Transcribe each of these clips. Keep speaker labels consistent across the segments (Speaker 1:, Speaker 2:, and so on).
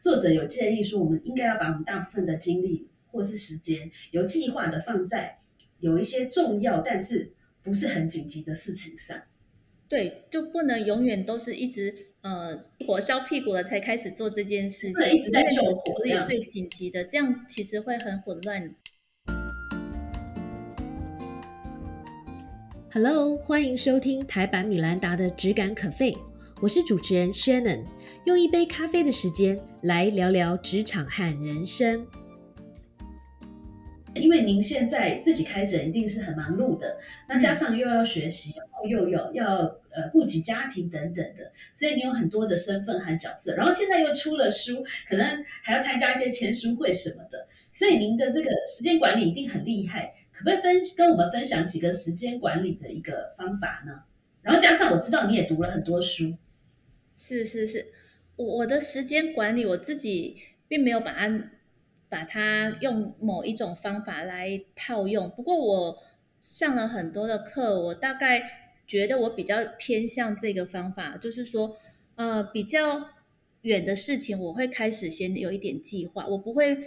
Speaker 1: 作者有建议说，我们应该要把我们大部分的精力或是时间，有计划的放在有一些重要但是不是很紧急的事情上。
Speaker 2: 对，就不能永远都是一直呃火烧屁股了才开始做这件事情，
Speaker 1: 一直在救火
Speaker 2: 所以最紧急的，这样其实会很混乱。
Speaker 3: Hello，欢迎收听台版米兰达的《只感可废》，我是主持人 Shannon，用一杯咖啡的时间来聊聊职场和人生。
Speaker 1: 因为您现在自己开诊，一定是很忙碌的，那加上又要学习，然后又有要呃顾及家庭等等的，所以你有很多的身份和角色，然后现在又出了书，可能还要参加一些签书会什么的，所以您的这个时间管理一定很厉害，可不可以分跟我们分享几个时间管理的一个方法呢？然后加上我知道你也读了很多书，
Speaker 2: 是是是，我我的时间管理我自己并没有把它把它用某一种方法来套用，不过我上了很多的课，我大概觉得我比较偏向这个方法，就是说，呃，比较远的事情我会开始先有一点计划，我不会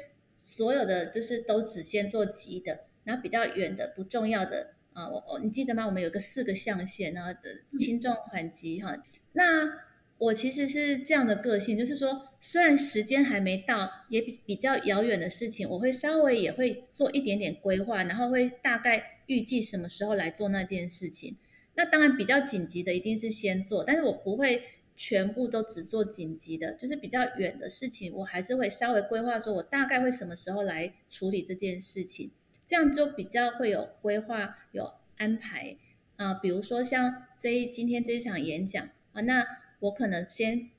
Speaker 2: 所有的就是都只先做急的，然后比较远的不重要的啊，我我你记得吗？我们有个四个象限，然后的轻重缓急哈，那。我其实是这样的个性，就是说，虽然时间还没到，也比比较遥远的事情，我会稍微也会做一点点规划，然后会大概预计什么时候来做那件事情。那当然比较紧急的一定是先做，但是我不会全部都只做紧急的，就是比较远的事情，我还是会稍微规划，说我大概会什么时候来处理这件事情，这样就比较会有规划、有安排啊、比如说像这一今天这一场演讲啊，那。我可能先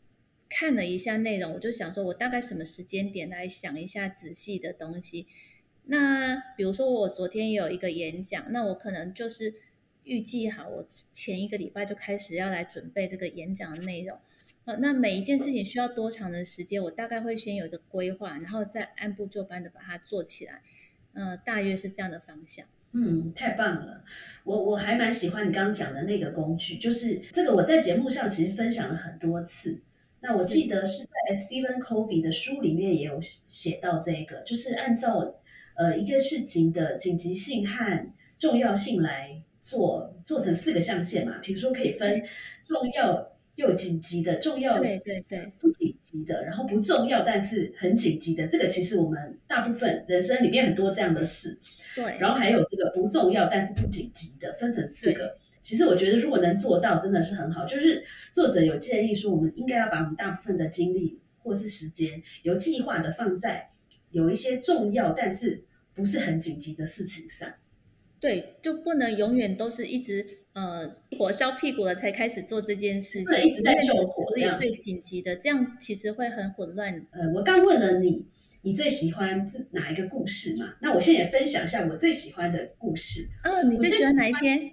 Speaker 2: 看了一下内容，我就想说，我大概什么时间点来想一下仔细的东西。那比如说，我昨天有一个演讲，那我可能就是预计好，我前一个礼拜就开始要来准备这个演讲的内容。呃，那每一件事情需要多长的时间，我大概会先有一个规划，然后再按部就班的把它做起来。呃，大约是这样的方向。
Speaker 1: 嗯，太棒了！我我还蛮喜欢你刚刚讲的那个工具，就是这个我在节目上其实分享了很多次。那我记得是在 Stephen Covey 的书里面也有写到这个，就是按照呃一个事情的紧急性和重要性来做，做成四个象限嘛。比如说可以分重要又紧急的，重要
Speaker 2: 对对对
Speaker 1: 不紧急的，然后不重要但是很紧急的。这个其实我们大部分人生里面很多这样的事。
Speaker 2: 对，
Speaker 1: 然后还有这个不重要但是不紧急的，分成四个。其实我觉得如果能做到，真的是很好。就是作者有建议说，我们应该要把我们大部分的精力或是时间，有计划的放在有一些重要但是不是很紧急的事情上。
Speaker 2: 对，就不能永远都是一直呃火烧屁股了才开始做这件事情，
Speaker 1: 一直在救火
Speaker 2: 所以最紧急的，这样其实会很混乱。
Speaker 1: 呃，我刚问了你。你最喜欢这哪一个故事嘛？那我现在也分享一下我最喜欢的故事。
Speaker 2: 哦，你最喜欢哪一篇？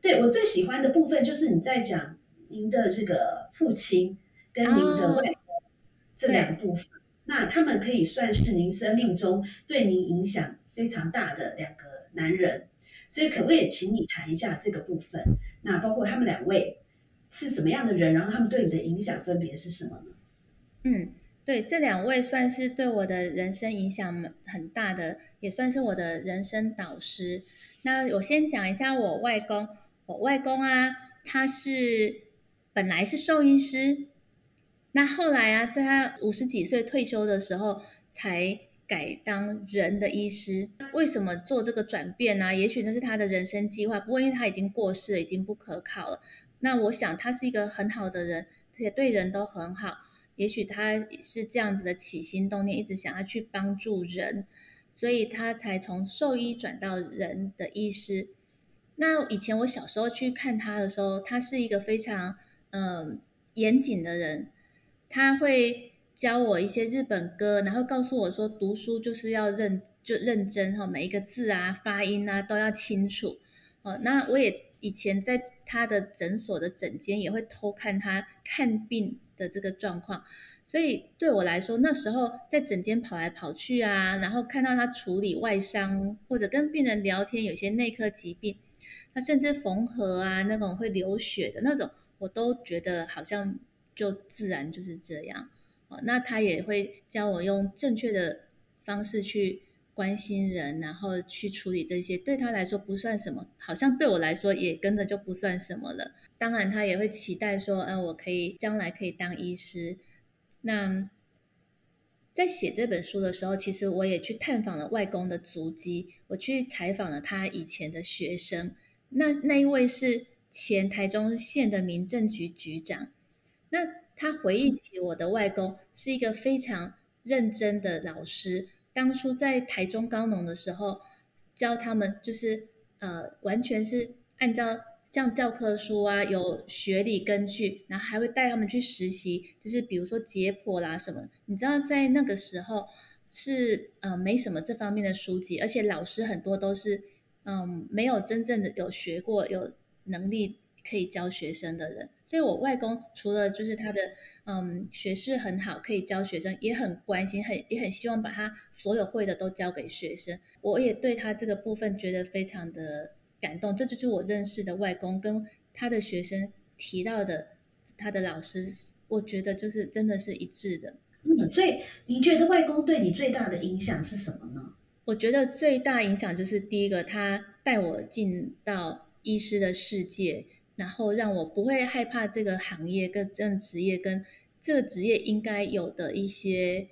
Speaker 1: 对我最喜欢的部分就是你在讲您的这个父亲跟您的外公这两个部分。那他们可以算是您生命中对您影响非常大的两个男人。所以可不可以请你谈一下这个部分？那包括他们两位是什么样的人，然后他们对你的影响分别是什么呢？
Speaker 2: 嗯。对，这两位算是对我的人生影响很大的，也算是我的人生导师。那我先讲一下我外公，我外公啊，他是本来是兽医师，那后来啊，在他五十几岁退休的时候，才改当人的医师。为什么做这个转变呢？也许那是他的人生计划。不过因为他已经过世了，已经不可靠了。那我想他是一个很好的人，而且对人都很好。也许他是这样子的起心动念，一直想要去帮助人，所以他才从兽医转到人的医师。那以前我小时候去看他的时候，他是一个非常嗯、严谨的人，他会教我一些日本歌，然后告诉我说读书就是要认就认真哈，每一个字啊、发音啊都要清楚哦。那我也以前在他的诊所的诊间也会偷看他看病的这个状况，所以对我来说，那时候在诊间跑来跑去啊，然后看到他处理外伤或者跟病人聊天，有些内科疾病，他甚至缝合啊那种会流血的那种，我都觉得好像就自然就是这样。哦，那他也会教我用正确的方式去关心人，然后去处理这些，对他来说不算什么，好像对我来说也跟着就不算什么了。当然，他也会期待说，嗯，我可以将来可以当医师。那在写这本书的时候，其实我也去探访了外公的足迹，我去采访了他以前的学生。那那一位是前台中县的民政局局长，那他回忆起我的外公是一个非常认真的老师。当初在台中高农的时候，教他们就是呃，完全是按照像教科书啊，有学理根据，然后还会带他们去实习，就是比如说解剖啦什么。你知道在那个时候是呃没什么这方面的书籍，而且老师很多都是嗯没有真正的有学过、有能力可以教学生的人。所以我外公除了就是他的嗯学识很好，可以教学生，也很关心，很也很希望把他所有会的都教给学生。我也对他这个部分觉得非常的感动。这就是我认识的外公跟他的学生提到的他的老师，我觉得就是真的是一致的。
Speaker 1: 嗯，所以你觉得外公对你最大的影响是什么呢？
Speaker 2: 我觉得最大影响就是第一个，他带我进到医师的世界。然后让我不会害怕这个行业跟这个职业跟这个职业应该有的一些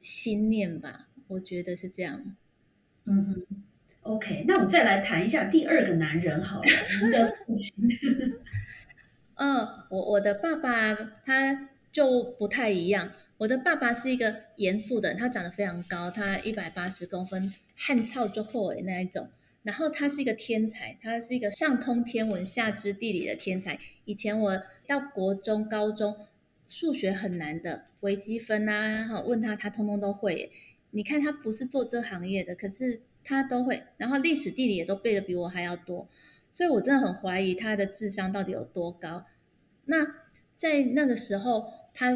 Speaker 2: 信念吧，我觉得是这样。
Speaker 1: 嗯哼，OK，那我们再来谈一下第二个男人好了，您的父亲。
Speaker 2: 嗯，我我的爸爸他就不太一样，我的爸爸是一个严肃的，他长得非常高，他一百八十公分，汗臭就厚诶那一种。然后他是一个天才，他是一个上通天文下知地理的天才。以前我到国中、高中，数学很难的微积分啊，哈，问他他通通都会。你看他不是做这行业的，可是他都会。然后历史地理也都背的比我还要多，所以我真的很怀疑他的智商到底有多高。那在那个时候，他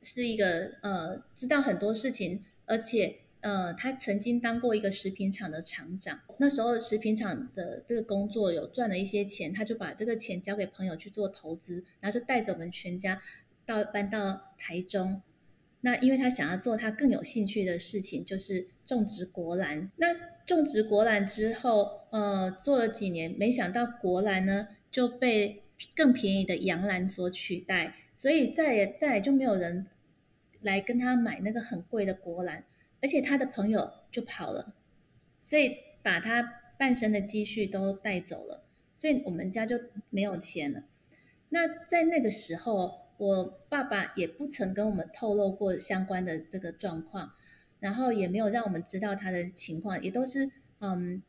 Speaker 2: 是一个呃知道很多事情，而且。呃，他曾经当过一个食品厂的厂长，那时候食品厂的这个工作有赚了一些钱，他就把这个钱交给朋友去做投资，然后就带着我们全家到搬到台中。那因为他想要做他更有兴趣的事情，就是种植国兰。那种植国兰之后，呃，做了几年，没想到国兰呢就被更便宜的洋兰所取代，所以再也再也就没有人来跟他买那个很贵的国兰。而且他的朋友就跑了，所以把他半生的积蓄都带走了，所以我们家就没有钱了。那在那个时候，我爸爸也不曾跟我们透露过相关的这个状况，然后也没有让我们知道他的情况，也都是嗯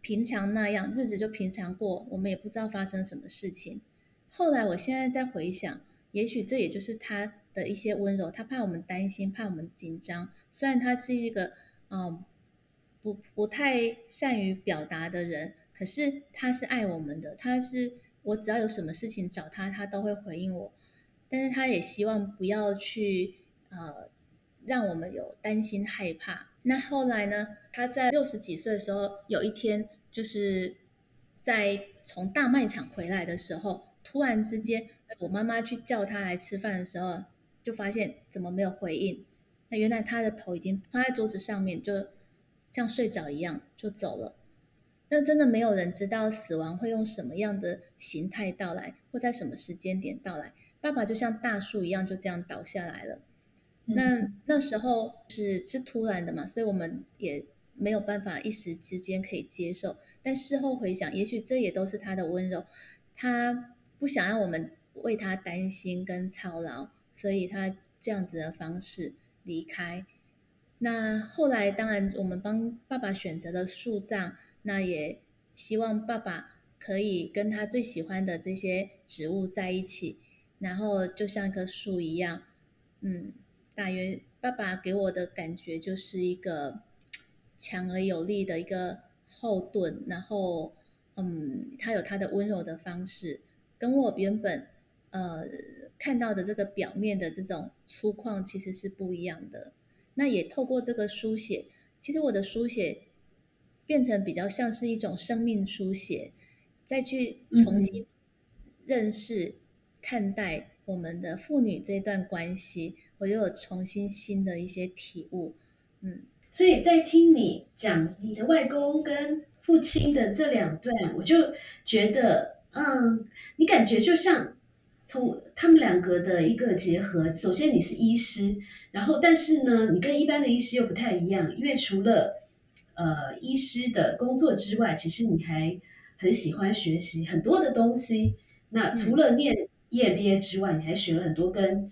Speaker 2: 平常那样，日子就平常过，我们也不知道发生什么事情。后来我现在在回想，也许这也就是他。的一些温柔，他怕我们担心，怕我们紧张。虽然他是一个嗯不不太善于表达的人，可是他是爱我们的。他是我只要有什么事情找他，他都会回应我。但是他也希望不要去呃让我们有担心害怕。那后来呢？他在六十几岁的时候，有一天就是在从大卖场回来的时候，突然之间，我妈妈去叫他来吃饭的时候。就发现怎么没有回应？那原来他的头已经趴在桌子上面，就像睡着一样就走了。那真的没有人知道死亡会用什么样的形态到来，或在什么时间点到来。爸爸就像大树一样，就这样倒下来了。那那时候是是突然的嘛，所以我们也没有办法一时之间可以接受。但事后回想，也许这也都是他的温柔，他不想让我们为他担心跟操劳。所以他这样子的方式离开，那后来当然我们帮爸爸选择了树葬，那也希望爸爸可以跟他最喜欢的这些植物在一起，然后就像一棵树一样，嗯，大约爸爸给我的感觉就是一个强而有力的一个后盾，然后嗯，他有他的温柔的方式，跟我原本呃。看到的这个表面的这种粗犷其实是不一样的。那也透过这个书写，其实我的书写变成比较像是一种生命书写，再去重新认识、看待我我们的父女这段关系，我又有重新新的一些体悟。嗯，
Speaker 1: 所以在听你讲你的外公跟父亲的这两段，我就觉得，嗯，你感觉就像从他们两个的一个结合。首先你是医师，然后但是呢，你跟一般的医师又不太一样，因为除了呃医师的工作之外，其实你还很喜欢学习很多的东西。那除了念 EMBA 之外，你还学了很多跟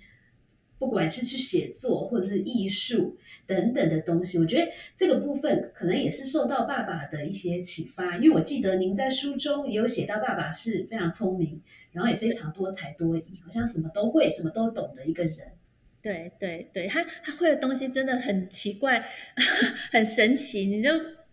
Speaker 1: 不管是去写作或者是艺术等等的东西。我觉得这个部分可能也是受到爸爸的一些启发，因为我记得您在书中也有写到，爸爸是非常聪明，然后也非常多才多艺，好像什么都会、什么都懂的一个人。
Speaker 2: 对对对，他他会的东西真的很奇怪，很神奇，你就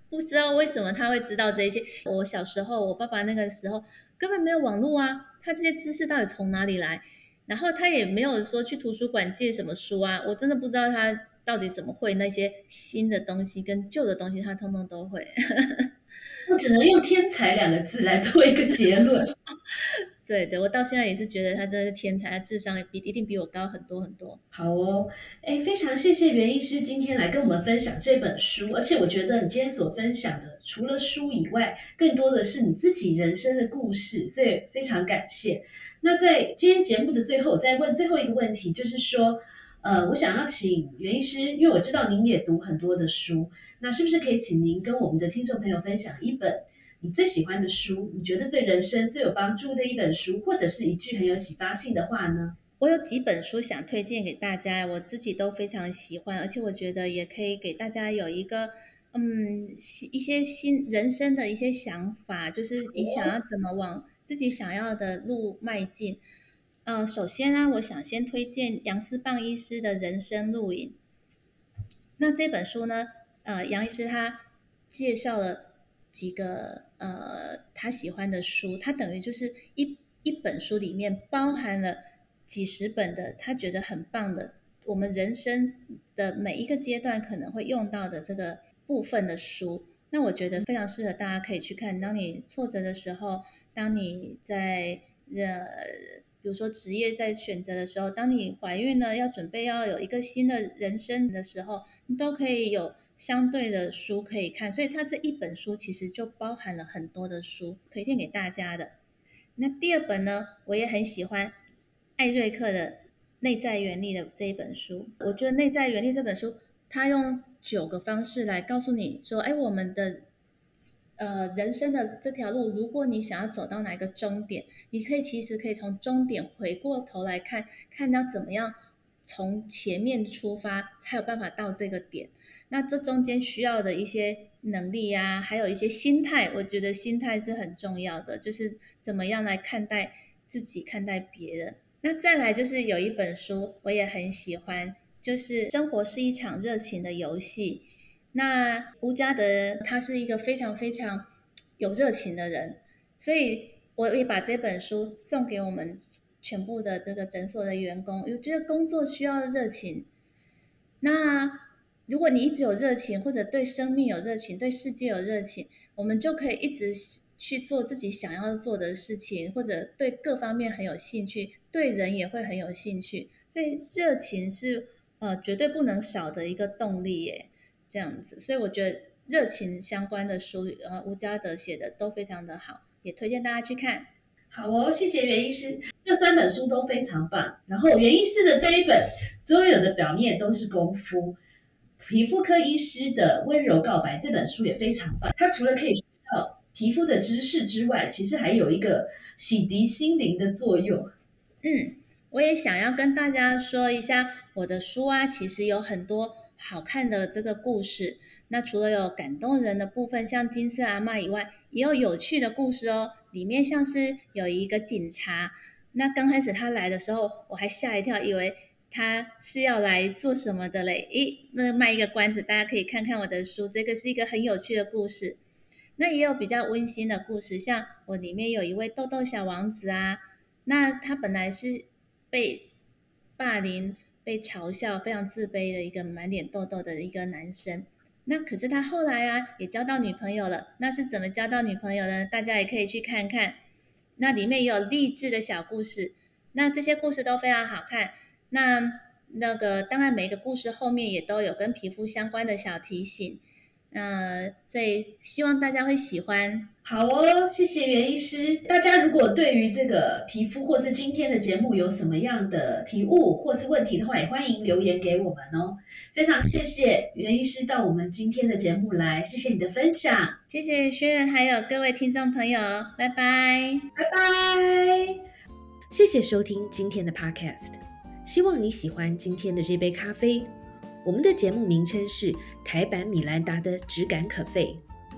Speaker 2: 不知道为什么他会知道这些。我小时候，我爸爸那个时候根本没有网络啊。他这些知识到底从哪里来？然后他也没有说去图书馆借什么书啊，我真的不知道他到底怎么会那些新的东西跟旧的东西，他通通都会。
Speaker 1: 我只能用“天才”两个字来做一个结论。
Speaker 2: 对对，我到现在也是觉得他真的是天才，他智商比一定比我高很多很多。
Speaker 1: 好哦，哎，非常谢谢袁医师今天来跟我们分享这本书，而且我觉得你今天所分享的除了书以外，更多的是你自己人生的故事，所以非常感谢。那在今天节目的最后，我再问最后一个问题，就是说，呃，我想要请袁医师，因为我知道您也读很多的书，那是不是可以请您跟我们的听众朋友分享一本？你最喜欢的书，你觉得对人生最有帮助的一本书，或者是一句很有启发性的话呢？
Speaker 2: 我有几本书想推荐给大家，我自己都非常喜欢，而且我觉得也可以给大家有一个嗯一些新人生的一些想法，就是你想要怎么往自己想要的路迈进。呃，首先呢，我想先推荐杨思棒医师的人生录影。那这本书呢，呃，杨医师他介绍了。几个呃，他喜欢的书，他等于就是一一本书里面包含了几十本的他觉得很棒的，我们人生的每一个阶段可能会用到的这个部分的书。那我觉得非常适合大家可以去看。当你挫折的时候，当你在呃，比如说职业在选择的时候，当你怀孕了要准备要有一个新的人生的时候，你都可以有。相对的书可以看，所以它这一本书其实就包含了很多的书，推荐给大家的。那第二本呢，我也很喜欢艾瑞克的《内在原理》的这一本书。我觉得《内在原理》这本书，它用九个方式来告诉你说，哎，我们的呃人生的这条路，如果你想要走到哪一个终点，你可以其实可以从终点回过头来看，看到怎么样从前面出发，才有办法到这个点。那这中间需要的一些能力呀，还有一些心态，我觉得心态是很重要的，就是怎么样来看待自己，看待别人。那再来就是有一本书我也很喜欢，就是《生活是一场热情的游戏》。那吴家德他是一个非常非常有热情的人，所以我也把这本书送给我们全部的这个诊所的员工。我觉得工作需要热情，那。如果你一直有热情，或者对生命有热情，对世界有热情，我们就可以一直去做自己想要做的事情，或者对各方面很有兴趣，对人也会很有兴趣。所以热情是呃绝对不能少的一个动力耶，这样子。所以我觉得热情相关的书，呃，吴家德写的都非常的好，也推荐大家去看。
Speaker 1: 好哦，谢谢袁医师，这三本书都非常棒。然后袁医师的这一本，所有的表面都是功夫。皮肤科医师的温柔告白这本书也非常棒。它除了可以学到皮肤的知识之外，其实还有一个洗涤心灵的作用。
Speaker 2: 嗯，我也想要跟大家说一下，我的书啊，其实有很多好看的这个故事。那除了有感动人的部分，像金色阿妈以外，也有有趣的故事哦。里面像是有一个警察，那刚开始他来的时候，我还吓一跳，以为。他是要来做什么的嘞？诶，那卖一个关子，大家可以看看我的书，这个是一个很有趣的故事。那也有比较温馨的故事，像我里面有一位豆豆小王子啊，那他本来是被霸凌、被嘲笑、非常自卑的一个满脸痘痘的一个男生。那可是他后来啊，也交到女朋友了。那是怎么交到女朋友呢？大家也可以去看看。那里面也有励志的小故事。那这些故事都非常好看。那那个当然每个故事后面也都有跟皮肤相关的小提醒。嗯，所以希望大家会喜欢。
Speaker 1: 好哦，谢谢袁医师。大家如果对于这个皮肤或是今天的节目有什么样的体悟或是问题的话，也欢迎留言给我们哦。非常谢谢袁医师到我们今天的节目来，谢谢你的分享，
Speaker 2: 谢谢薛仁，还有各位听众朋友，拜拜，
Speaker 1: 拜拜。
Speaker 3: 谢谢收听今天的 Podcast，希望你喜欢今天的这杯咖啡。我们的节目名称是台版米兰达的质感可废，